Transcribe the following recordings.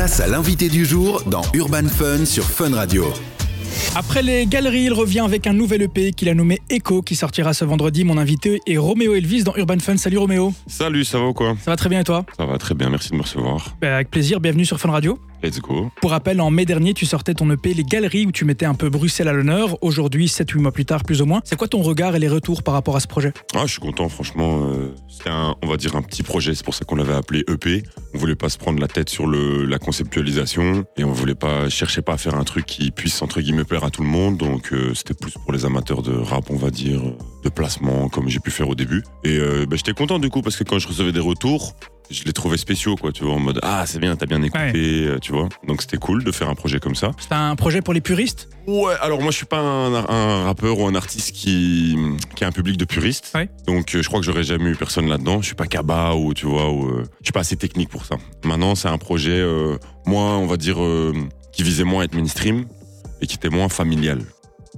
Place à l'invité du jour dans Urban Fun sur Fun Radio. Après les galeries, il revient avec un nouvel EP qu'il a nommé Echo qui sortira ce vendredi. Mon invité est Roméo Elvis dans Urban Fun. Salut Roméo. Salut, ça va ou quoi? Ça va très bien et toi? Ça va très bien, merci de me recevoir. Bah, Avec plaisir, bienvenue sur Fun Radio. Let's go. Pour rappel, en mai dernier, tu sortais ton EP Les Galeries où tu mettais un peu Bruxelles à l'honneur. Aujourd'hui, 7-8 mois plus tard, plus ou moins. C'est quoi ton regard et les retours par rapport à ce projet? Ah, je suis content, franchement. euh, C'était un, on va dire, un petit projet. C'est pour ça qu'on l'avait appelé EP. On voulait pas se prendre la tête sur le, la conceptualisation et on voulait pas chercher pas à faire un truc qui puisse entre guillemets plaire à tout le monde. Donc euh, c'était plus pour les amateurs de rap, on va dire, de placement comme j'ai pu faire au début. Et euh, bah, j'étais content du coup parce que quand je recevais des retours. Je les trouvais spéciaux, quoi, tu vois, en mode Ah, c'est bien, t'as bien écouté, euh, tu vois. Donc c'était cool de faire un projet comme ça. C'est un projet pour les puristes? Ouais, alors moi je suis pas un, un rappeur ou un artiste qui, qui a un public de puristes. Ouais. Donc euh, je crois que j'aurais jamais eu personne là-dedans. Je suis pas Kaba ou tu vois, ou, euh, je suis pas assez technique pour ça. Maintenant c'est un projet euh, moins, on va dire, euh, qui visait moins à être mainstream et qui était moins familial.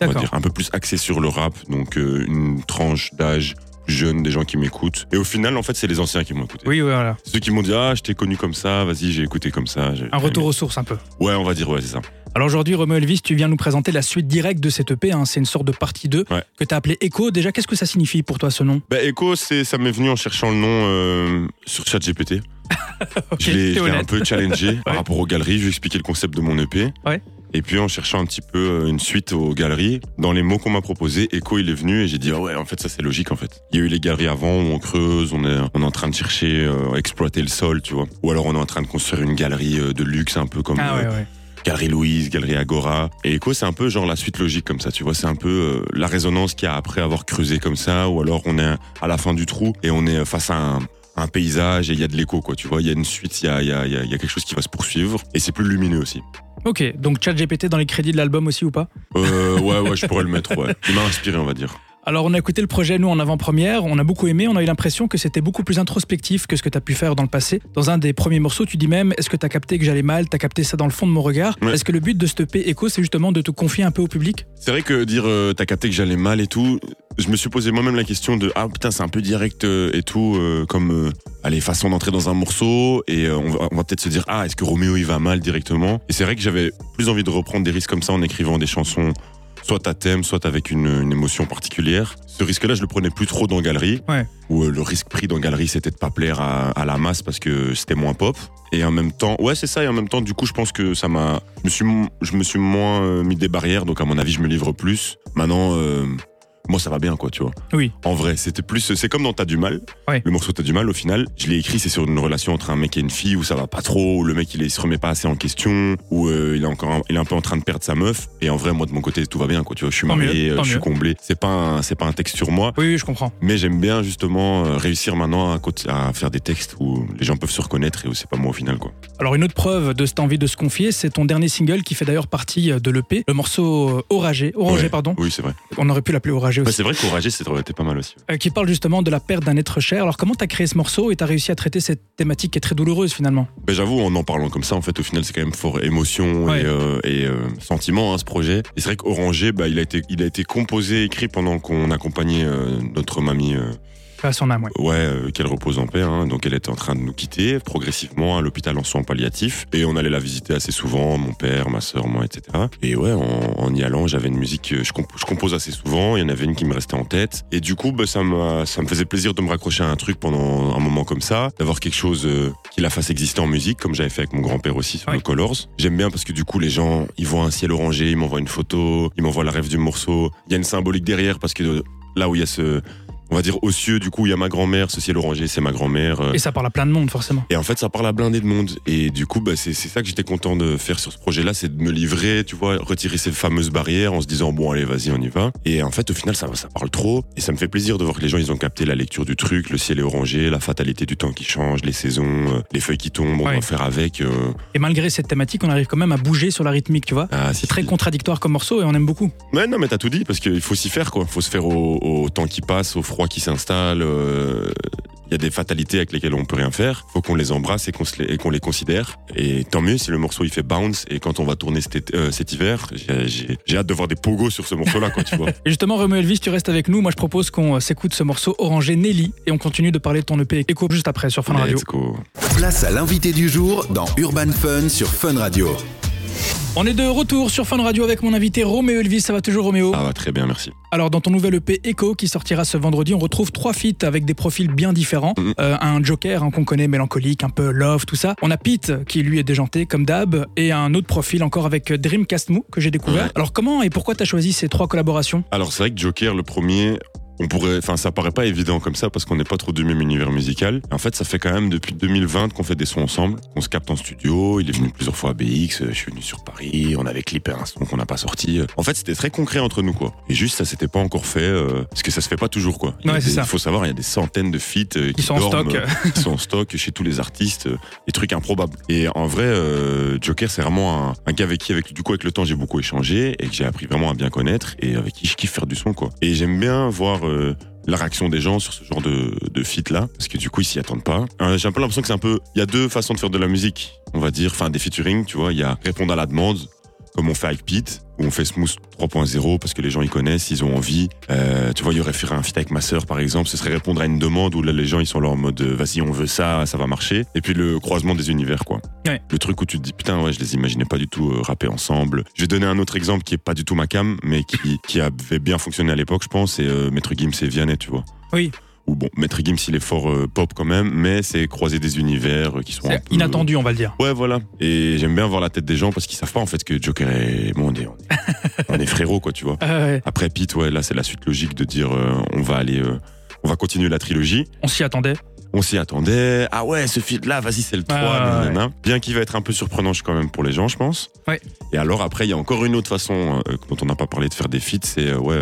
On va dire un peu plus axé sur le rap, donc une tranche d'âge plus jeune, des gens qui m'écoutent. Et au final, en fait, c'est les anciens qui m'ont écouté. Oui, voilà. Ceux qui m'ont dit ah je t'ai connu comme ça, vas-y j'ai écouté comme ça. Un retour aux sources un peu. Ouais, on va dire ouais c'est ça. Alors aujourd'hui, Roméo Elvis, tu viens nous présenter la suite directe de cet EP. hein. C'est une sorte de partie 2 Ouais. que tu as appelé Echo. Déjà, qu'est-ce que ça signifie pour toi ce nom? Bah, Echo, c'est, ça m'est venu en cherchant le nom euh, sur ChatGPT. Ok, je l'ai, un peu challengé par rapport aux galeries. Je lui ai expliqué le concept de mon EP. Ouais. Et puis en cherchant un petit peu euh, une suite aux galeries, dans les mots qu'on m'a proposés, Echo il est venu et j'ai dit ah ouais en fait ça c'est logique en fait. Il y a eu les galeries avant où on creuse, on est, on est en train de chercher euh, à exploiter le sol, tu vois. Ou alors on est en train de construire une galerie euh, de luxe un peu comme Ah euh, ouais, ouais. Galerie Louise, Galerie Agora. Et Echo, c'est un peu genre la suite logique comme ça, tu vois. C'est un peu euh, la résonance qu'il y a après avoir creusé comme ça, ou alors on est à la fin du trou et on est face à un, un paysage et il y a de l'écho, quoi. Tu vois, il y a une suite, il y a, y a quelque chose qui va se poursuivre et c'est plus lumineux aussi. Ok, donc ChatGPT dans les crédits de l'album aussi ou pas? Euh, ouais, ouais, je pourrais le mettre, ouais. Il m'a inspiré, on va dire. Alors, on a écouté le projet, nous, en avant-première. On a beaucoup aimé. On a eu l'impression que c'était beaucoup plus introspectif que ce que tu as pu faire dans le passé. Dans un des premiers morceaux, tu dis même Est-ce que tu as capté que j'allais mal? Tu as capté ça dans le fond de mon regard? Ouais. Est-ce que le but de ce EP Echo, c'est justement de te confier un peu au public? C'est vrai que dire euh, t'as capté que j'allais mal et tout, je me suis posé moi-même la question de ah putain c'est un peu direct euh, et tout euh, comme allez façon d'entrer dans un morceau et on va, on va peut-être se dire ah est-ce que Roméo il va mal directement? Et c'est vrai que j'avais plus envie de reprendre des risques comme ça en écrivant des chansons soit à thème soit avec une, une émotion particulière. Ce risque-là je le prenais plus trop dans galerie. Ouais. où euh, le risque pris dans galerie c'était de pas plaire à, à la masse parce que c'était moins pop. Et en même temps ouais c'est ça. Et en même temps du coup je pense que ça m'a je me suis je me suis moins euh, mis des barrières. Donc à mon avis je me livre plus. Maintenant euh, moi ça va bien quoi tu vois Oui. en vrai c'était plus c'est comme dans T'as du mal Ouais. le morceau T'as du mal au final je l'ai écrit c'est sur une relation entre un mec et une fille où ça va pas trop où le mec il, se remet pas assez en question où euh, il est encore un- il est un peu en train de perdre sa meuf et en vrai moi de mon côté tout va bien quoi tu vois je suis Tant marié mieux, euh, je suis mieux. comblé c'est pas c'est pas un texte sur moi Oui, oui, je comprends. mais j'aime bien justement euh, réussir maintenant à, faire des textes où les gens peuvent se reconnaître et où c'est pas moi au final quoi. Alors, une autre preuve de cette envie de se confier, c'est ton dernier single qui fait d'ailleurs partie de l'EP, le morceau euh, Oragé. Ouais. pardon. Oui c'est vrai. On aurait pu l'appeler Oragé Aussi. c'est vrai qu'Oragé c'était pas mal aussi. Euh, qui parle justement de la perte d'un être cher. Alors, comment tu as créé ce morceau et tu as réussi à traiter cette thématique qui est très douloureuse finalement? Ben, j'avoue en en parlant comme ça en fait au final c'est quand même fort émotion Ouais. et, euh, et, euh, sentiment hein, ce projet. Et c'est vrai qu'Orangé bah, il a été il a été composé écrit pendant qu'on accompagnait notre mamie euh, Pas son âme, ouais. Ouais, euh, qu'elle repose en paix. hein. Donc elle était en train de nous quitter progressivement à l'hôpital en soins palliatifs. Et on allait la visiter assez souvent, mon père, ma soeur, moi, etc. Et ouais, en, en y allant, j'avais une musique que je, comp- je compose assez souvent. Il y en avait une qui me restait en tête. Et du coup, bah, ça, ça me faisait plaisir de me raccrocher à un truc pendant un moment comme ça, d'avoir quelque chose euh, qui la fasse exister en musique, comme j'avais fait avec mon grand-père aussi sur Ouais. le Colors. J'aime bien parce que du coup, les gens, ils voient un ciel orangé, ils m'envoient une photo, ils m'envoient la rêve du morceau. Il y a une symbolique derrière parce que là où il y a ce on va dire au cieux, du coup, il y a ma grand-mère, ce ciel orangé, c'est ma grand-mère. euh, Et ça parle à plein de monde, forcément. et en fait, ça parle à blindé de monde. Et du coup, bah, c'est ça que j'étais content de faire sur ce projet-là, c'est de me livrer, tu vois, retirer ces fameuses barrières en se disant, bon, allez, vas-y, on y va. Et en fait, au final, ça, ça parle trop. Et ça me fait plaisir de voir que les gens, ils ont capté la lecture du truc, le ciel est orangé, la fatalité du temps qui change, les saisons, euh, les feuilles qui tombent, on va faire avec. euh, Et malgré cette thématique, on arrive quand même à bouger sur la rythmique, tu vois. ah, si, C'est très si. contradictoire comme morceau et on aime beaucoup. Ouais, non, mais t'as tout dit, parce qu'il faut s'y faire, quoi. Faut se faire au, au temps qui passe, au froid qui s'installe. euh, Il y a des fatalités avec lesquelles on peut rien faire. Faut qu'on les embrasse et qu'on les, considère. Et tant mieux si le morceau il fait bounce. Et quand on va tourner cet, été- euh, cet hiver, j'ai- hâte de voir des pogos sur ce morceau-là, quoi, tu vois. Et justement, Romeo Elvis, tu restes avec nous. Moi, je propose qu'on s'écoute ce morceau Orangé Nelly et on continue de parler de ton EP Echo juste après sur Fun Radio. Let's go. Place à l'invité du jour dans Urban Fun sur Fun Radio. On est de retour sur Fun Radio avec mon invité Roméo Elvis. Ça va toujours, Roméo? Ah, va très bien, merci. Alors, dans ton nouvel EP Echo qui sortira ce vendredi, on retrouve trois feats avec des profils bien différents. Mhm. Euh, un Joker hein, qu'on connaît, mélancolique, un peu love, tout ça. On a Pete qui lui est déjanté comme d'hab, et un autre profil encore avec Dreamcast Mou que j'ai découvert. Ouais. Alors, comment et pourquoi t'as choisi ces trois collaborations? Alors c'est vrai que Joker, le premier, on pourrait, enfin ça paraît pas évident comme ça parce qu'on n'est pas trop du même univers musical. En fait, ça fait quand même depuis 2020 qu'on fait des sons ensemble, qu'on se capte en studio. Il est venu plusieurs fois à BX, euh, je suis venu sur Paris, on avait clippé un son qu'on n'a pas sorti. En fait, c'était très concret entre nous quoi. Et juste ça s'était pas encore fait euh, parce que ça se fait pas toujours quoi. Il Ouais, des- ça. Faut savoir, il y a des centaines de feats euh, qui sont en dorment, stock. euh, qui sont en stock chez tous les artistes, euh, des trucs improbables. Et en vrai, euh, Joker, c'est vraiment un, un gars avec qui, avec, du coup, avec le temps, j'ai beaucoup échangé et que j'ai appris vraiment à bien connaître et avec qui je kiffe faire du son, quoi. Et j'aime bien voir euh, la réaction des gens sur ce genre de, de feat là, parce que du coup, ils s'y attendent pas. Euh, j'ai un peu l'impression que c'est un peu, il y a deux façons de faire de la musique, on va dire, enfin, des featuring, tu vois. Il y a répondre à la demande, comme on fait avec Pete, où on fait Smooth 3.0 parce que les gens ils connaissent, ils ont envie. Euh, tu vois, il y aurait faire un feat avec ma sœur par exemple, ce serait répondre à une demande où là les gens ils sont là en mode euh, vas-y on veut ça, ça va marcher. Et puis le croisement des univers quoi. Ouais. Le truc où tu te dis putain ouais je les imaginais pas du tout euh, rapper ensemble. Je vais donner un autre exemple qui est pas du tout ma cam mais qui, qui avait bien fonctionné à l'époque je pense, c'est euh, Maître Gims et Vianney tu vois. Oui. Ou bon, Maître Gims il est fort euh, pop quand même, mais c'est croiser des univers euh, qui sont un C'est peu- inattendu, on va le dire. Ouais, voilà. Et j'aime bien voir la tête des gens parce qu'ils savent pas en fait que Joker et bon, on est, on est, on est frérots, quoi, tu vois. Ouais, Après Pete, ouais, là, c'est la suite logique de dire euh, on va aller, on va continuer la trilogie. on s'y attendait. On s'y attendait. Ah ouais, ce feat là, vas-y, c'est le 3. Ah ouais. Bien qu'il va être un peu surprenant quand même pour les gens, je pense. Ouais. Et alors après, il y a encore une autre façon dont on n'a pas parlé de faire des feats, c'est ouais.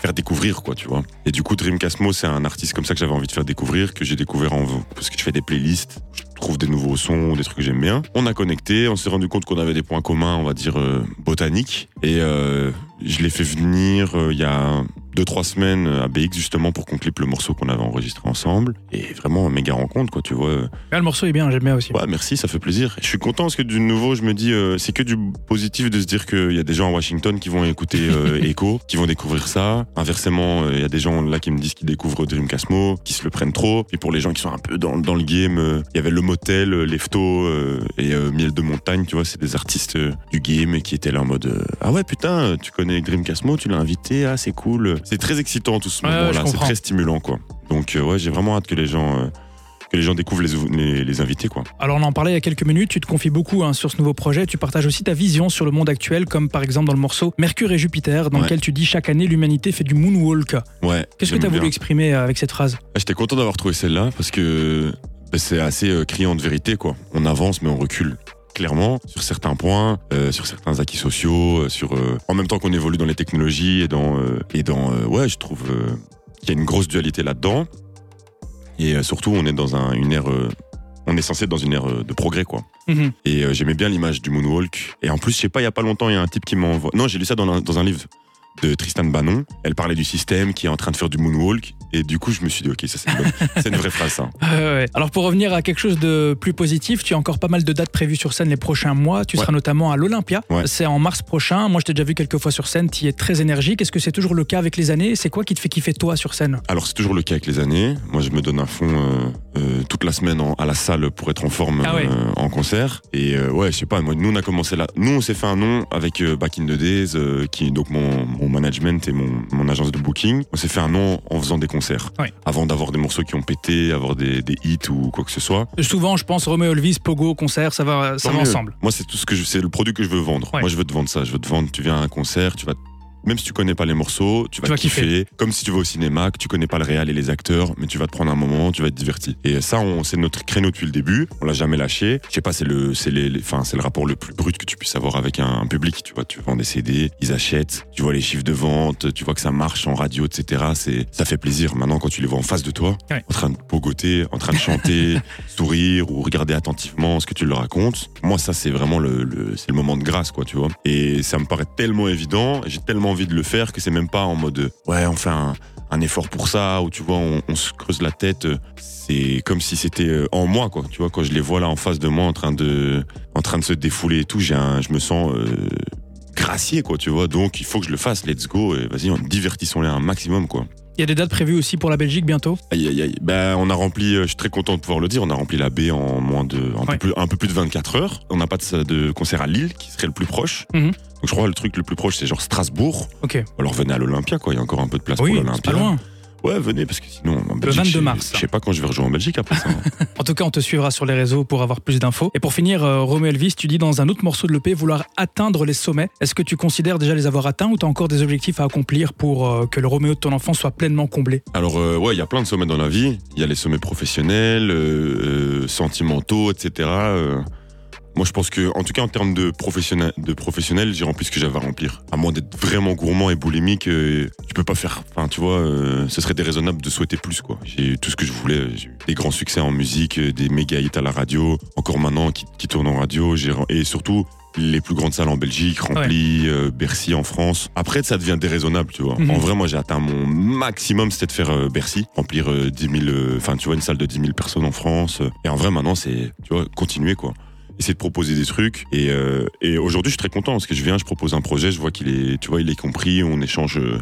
Faire découvrir quoi tu vois. Et du coup Dream Casmo c'est un artiste comme ça que j'avais envie de faire découvrir que j'ai découvert en parce que je fais des playlists je trouve des nouveaux sons des trucs que j'aime bien. On a connecté on s'est rendu compte qu'on avait des points communs on va dire euh, botaniques. Et euh, je l'ai fait venir euh, il y a deux trois semaines à BX justement pour qu'on clippe le morceau qu'on avait enregistré ensemble et vraiment méga rencontre quoi tu vois Ah, le morceau est bien, j'aime bien aussi. Ouais, merci, ça fait plaisir. Je suis content parce que du nouveau, je me dis, euh, c'est que du positif de se dire qu'il y a des gens à Washington qui vont écouter euh, Echo, qui vont découvrir ça. Inversement, euh, il y a des gens là qui me disent qu'ils découvrent Dream Casmo, qui se le prennent trop. Et pour les gens qui sont un peu dans, dans le game, euh, il y avait Le Motel, euh, Lefto euh, et euh, Miel de Montagne, tu vois, c'est des artistes euh, du game et qui étaient là en mode euh, Ah ouais, putain, tu connais Dream Casmo, tu l'as invité, ah c'est cool. C'est très excitant tout ce Ouais, moment-là, c'est très stimulant quoi. Donc euh, ouais, j'ai vraiment hâte que les gens. euh, que les gens découvrent les, les, les invités quoi. Alors on en parlait il y a quelques minutes, tu te confies beaucoup hein, sur ce nouveau projet, tu partages aussi ta vision sur le monde actuel, comme par exemple dans le morceau Mercure et Jupiter, dans Ouais. lequel tu dis chaque année l'humanité fait du moonwalk. Ouais. Qu'est-ce que tu as voulu bien. exprimer euh, avec cette phrase? Ah, J'étais content d'avoir trouvé celle-là parce que bah, c'est assez criant de vérité, quoi. On avance, mais on recule. Clairement, sur certains points, euh, sur certains acquis sociaux, euh, sur euh, en même temps qu'on évolue dans les technologies et dans et dans ouais, je trouve qu'il y a une grosse dualité là-dedans. Et surtout, on est dans un, une ère, on est censé être dans une ère de progrès, quoi. Mhm. Et euh, j'aimais bien l'image du moonwalk. Et en plus, je sais pas, il y a pas longtemps, il y a un type qui m'envoie. Non, j'ai lu ça dans un, dans un livre de Tristan Bannon. Elle parlait du système qui est en train de faire du moonwalk. Et du coup, je me suis dit, ok, ça c'est une, une vraie phrase, ça. Euh, ouais. Alors pour revenir à quelque chose de plus positif, tu as encore pas mal de dates prévues sur scène les prochains mois. Tu Ouais. seras notamment à l'Olympia. Ouais. C'est en mars prochain. Moi je t'ai déjà vu quelques fois sur scène, tu es très énergique. Est-ce que c'est toujours le cas avec les années? C'est quoi qui te fait kiffer toi sur scène? Alors, c'est toujours le cas avec les années. Moi, je me donne à fond euh, euh, toute la semaine en- à la salle pour être en forme Ah ouais. euh, en concert. Et euh, ouais, je sais pas, moi, nous, on a commencé là. Nous, on s'est fait un nom avec Back in the Days, qui est donc mon, mon management et mon, mon agence de booking. On s'est fait un nom en faisant des concerts. Ouais. Avant d'avoir des morceaux qui ont pété, avoir des, des hits ou quoi que ce soit. Souvent je pense Romeo Elvis, Pogo, concert, ça va, ça va ensemble. Moi, c'est tout ce que je, c'est le produit que je veux vendre. Ouais. Moi, je veux te vendre ça. Je veux te vendre. Tu viens à un concert, tu vas même si tu connais pas les morceaux, tu vas, Tu vas kiffer. Comme si tu vas au cinéma, que tu connais pas le réal et les acteurs, mais tu vas te prendre un moment, tu vas être diverti. Et ça, on, c'est notre créneau depuis le début. On l'a jamais lâché. Je sais pas, c'est le, c'est les, c'est le rapport le plus brut que tu puisses avoir avec un, un public. Tu vois, tu vends des CD, ils achètent, tu vois les chiffres de vente, tu vois que ça marche en radio, etc. C'est, ça fait plaisir. Maintenant, quand tu les vois en face de toi, Ouais. en train de pogoter, en train de chanter, sourire ou regarder attentivement ce que tu leur racontes. Moi, ça, c'est vraiment le, le- c'est le moment de grâce, quoi, tu vois. Et ça me paraît tellement évident, j'ai tellement envie de le faire que c'est même pas en mode, ouais, on fait un, effort pour ça, ou tu vois, on, se creuse la tête. C'est comme si c'était euh, en moi, quoi. Tu vois, quand je les vois là en face de moi, en train de, en train de se défouler et tout, j'ai je me sens euh, gracié, quoi. Tu vois, donc il faut que je le fasse. Let's go. Et vas-y, on- divertissons-les un maximum, quoi. Il y a des dates prévues aussi pour la Belgique bientôt. Aïe, aïe, aïe. Ben, on a rempli, euh, je suis très content de pouvoir le dire, on a rempli la baie en moins de, un, Ouais. peu, plus, un peu plus de 24 heures. On n'a pas de, de concert à Lille, qui serait le plus proche. Mhm. Donc je crois que le truc le plus proche, c'est genre Strasbourg. Ok. Alors venez à l'Olympia, quoi. Il y a encore un peu de place Oui, pour l'Olympia. Ouais, venez, parce que sinon, en Belgique, 22 je sais- mars. Je sais pas quand je vais rejoindre en Belgique après ça. hein. En tout cas, on te suivra sur les réseaux pour avoir plus d'infos. Et pour finir, euh, Romeo Elvis, tu dis dans un autre morceau de l'EP vouloir atteindre les sommets. Est-ce que tu considères déjà les avoir atteints ou tu as encore des objectifs à accomplir pour euh, que le Roméo de ton enfant soit pleinement comblé? Alors, euh, ouais, il y a plein de sommets dans la vie. Il y a les sommets professionnels, euh, sentimentaux, etc. Moi, je pense que, en tout cas, en termes de professionnel, de professionnel, j'ai rempli ce que j'avais à remplir. À moins d'être vraiment gourmand et boulimique, euh, tu peux pas faire. Enfin, tu vois, euh, ce serait déraisonnable de souhaiter plus, quoi. J'ai eu tout ce que je voulais. J'ai eu des grands succès en musique, euh, des méga hits à la radio, encore maintenant qui, qui tournent en radio. J'ai et surtout les plus grandes salles en Belgique, remplies, euh, Bercy en France. Après, ça devient déraisonnable, tu vois. Mhm. En vrai, moi, j'ai atteint mon maximum, c'était de faire euh, Bercy, remplir euh, 10 000, euh, enfin, tu vois, une salle de 10 000 personnes en France. Et en vrai, maintenant, c'est, tu vois, continuer, quoi. Essayer de proposer des trucs. Et, euh, et aujourd'hui, je suis très content parce que je viens, je propose un projet, je vois qu'il est, tu vois, il est compris, on échange euh,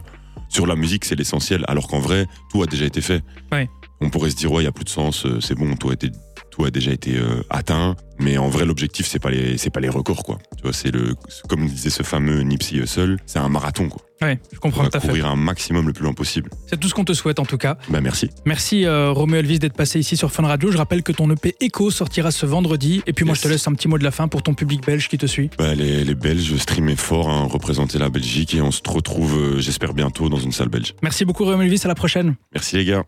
sur la musique, c'est l'essentiel. Alors qu'en vrai, tout a déjà été fait. Ouais. On pourrait se dire, ouais, il y a plus de sens, euh, c'est bon, tout a été, tout a déjà été euh, atteint. Mais en vrai, l'objectif, c'est pas les, c'est pas les records, quoi. Tu vois, c'est le, comme disait ce fameux Nipsey Hussle, c'est un marathon, quoi. Ouais, je comprends tout à fait. courir un maximum le plus loin possible. C'est tout ce qu'on te souhaite en tout cas. Bah, merci. Merci euh, Roméo Elvis d'être passé ici sur Fun Radio. Je rappelle que ton EP Echo sortira ce vendredi. Et puis moi, je te laisse un petit mot de la fin pour ton public belge qui te suit. Bah, les, les Belges streamaient fort, hein, représenter la Belgique et on se retrouve, euh, j'espère, bientôt dans une salle belge. Merci beaucoup Roméo Elvis, à la prochaine. Merci les gars.